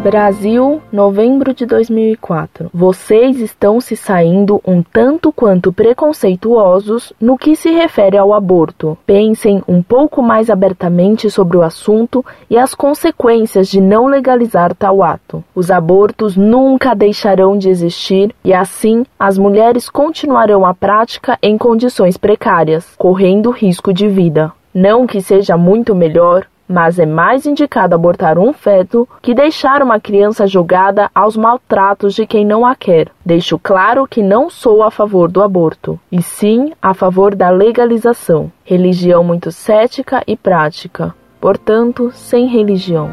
Brasil, novembro de 2004. Vocês estão se saindo um tanto quanto preconceituosos no que se refere ao aborto. Pensem um pouco mais abertamente sobre o assunto e as consequências de não legalizar tal ato. Os abortos nunca deixarão de existir e assim as mulheres continuarão a prática em condições precárias, correndo risco de vida. Não que seja muito melhor mas é mais indicado abortar um feto que deixar uma criança jogada aos maltratos de quem não a quer. Deixo claro que não sou a favor do aborto, e sim a favor da legalização. Religião muito cética e prática, portanto, sem religião.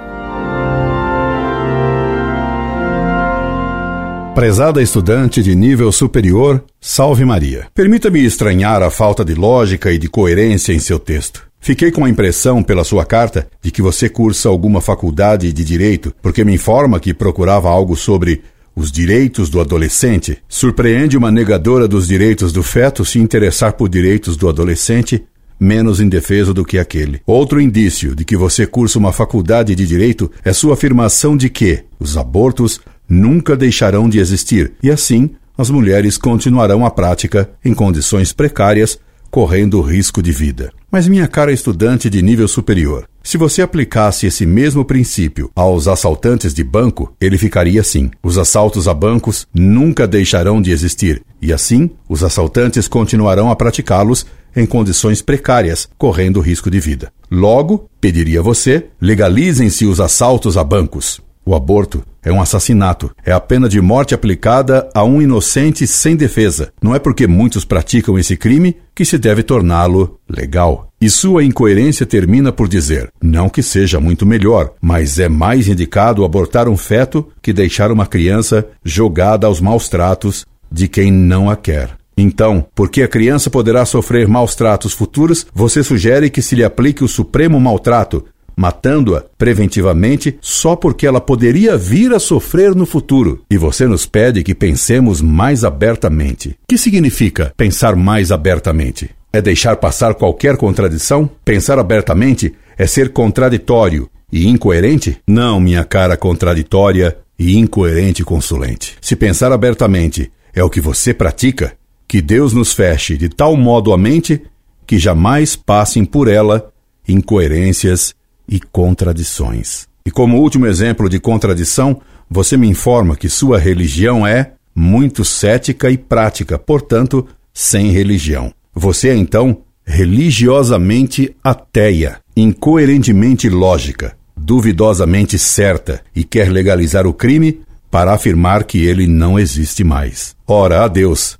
Prezada estudante de nível superior, salve Maria. Permita-me estranhar a falta de lógica e de coerência em seu texto. Fiquei com a impressão, pela sua carta, de que você cursa alguma faculdade de direito, porque me informa que procurava algo sobre os direitos do adolescente. Surpreende uma negadora dos direitos do feto se interessar por direitos do adolescente menos indefeso do que aquele. Outro indício de que você cursa uma faculdade de direito é sua afirmação de que os abortos nunca deixarão de existir e assim as mulheres continuarão a prática em condições precárias correndo risco de vida. Mas, minha cara estudante de nível superior, se você aplicasse esse mesmo princípio aos assaltantes de banco, ele ficaria assim: os assaltos a bancos nunca deixarão de existir, e assim os assaltantes continuarão a praticá-los em condições precárias, correndo risco de vida. Logo, pediria você, legalizem-se os assaltos a bancos. O aborto é um assassinato. É a pena de morte aplicada a um inocente sem defesa. Não é porque muitos praticam esse crime que se deve torná-lo legal. E sua incoerência termina por dizer: não que seja muito melhor, mas é mais indicado abortar um feto que deixar uma criança jogada aos maus tratos de quem não a quer. Então, porque a criança poderá sofrer maus tratos futuros, você sugere que se lhe aplique o supremo maltrato, matando-a preventivamente só porque ela poderia vir a sofrer no futuro. E você nos pede que pensemos mais abertamente. Que significa pensar mais abertamente? É deixar passar qualquer contradição? Pensar abertamente é ser contraditório e incoerente? Não, minha cara contraditória e incoerente consulente. Se pensar abertamente é o que você pratica, que Deus nos feche de tal modo a mente que jamais passem por ela incoerências e contradições. E como último exemplo de contradição, você me informa que sua religião é muito cética e prática, portanto, sem religião. Você é então religiosamente ateia, incoerentemente lógica, duvidosamente certa e quer legalizar o crime para afirmar que ele não existe mais. Ora, a Deus,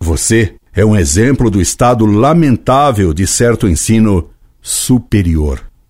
você é um exemplo do estado lamentável de certo ensino superior.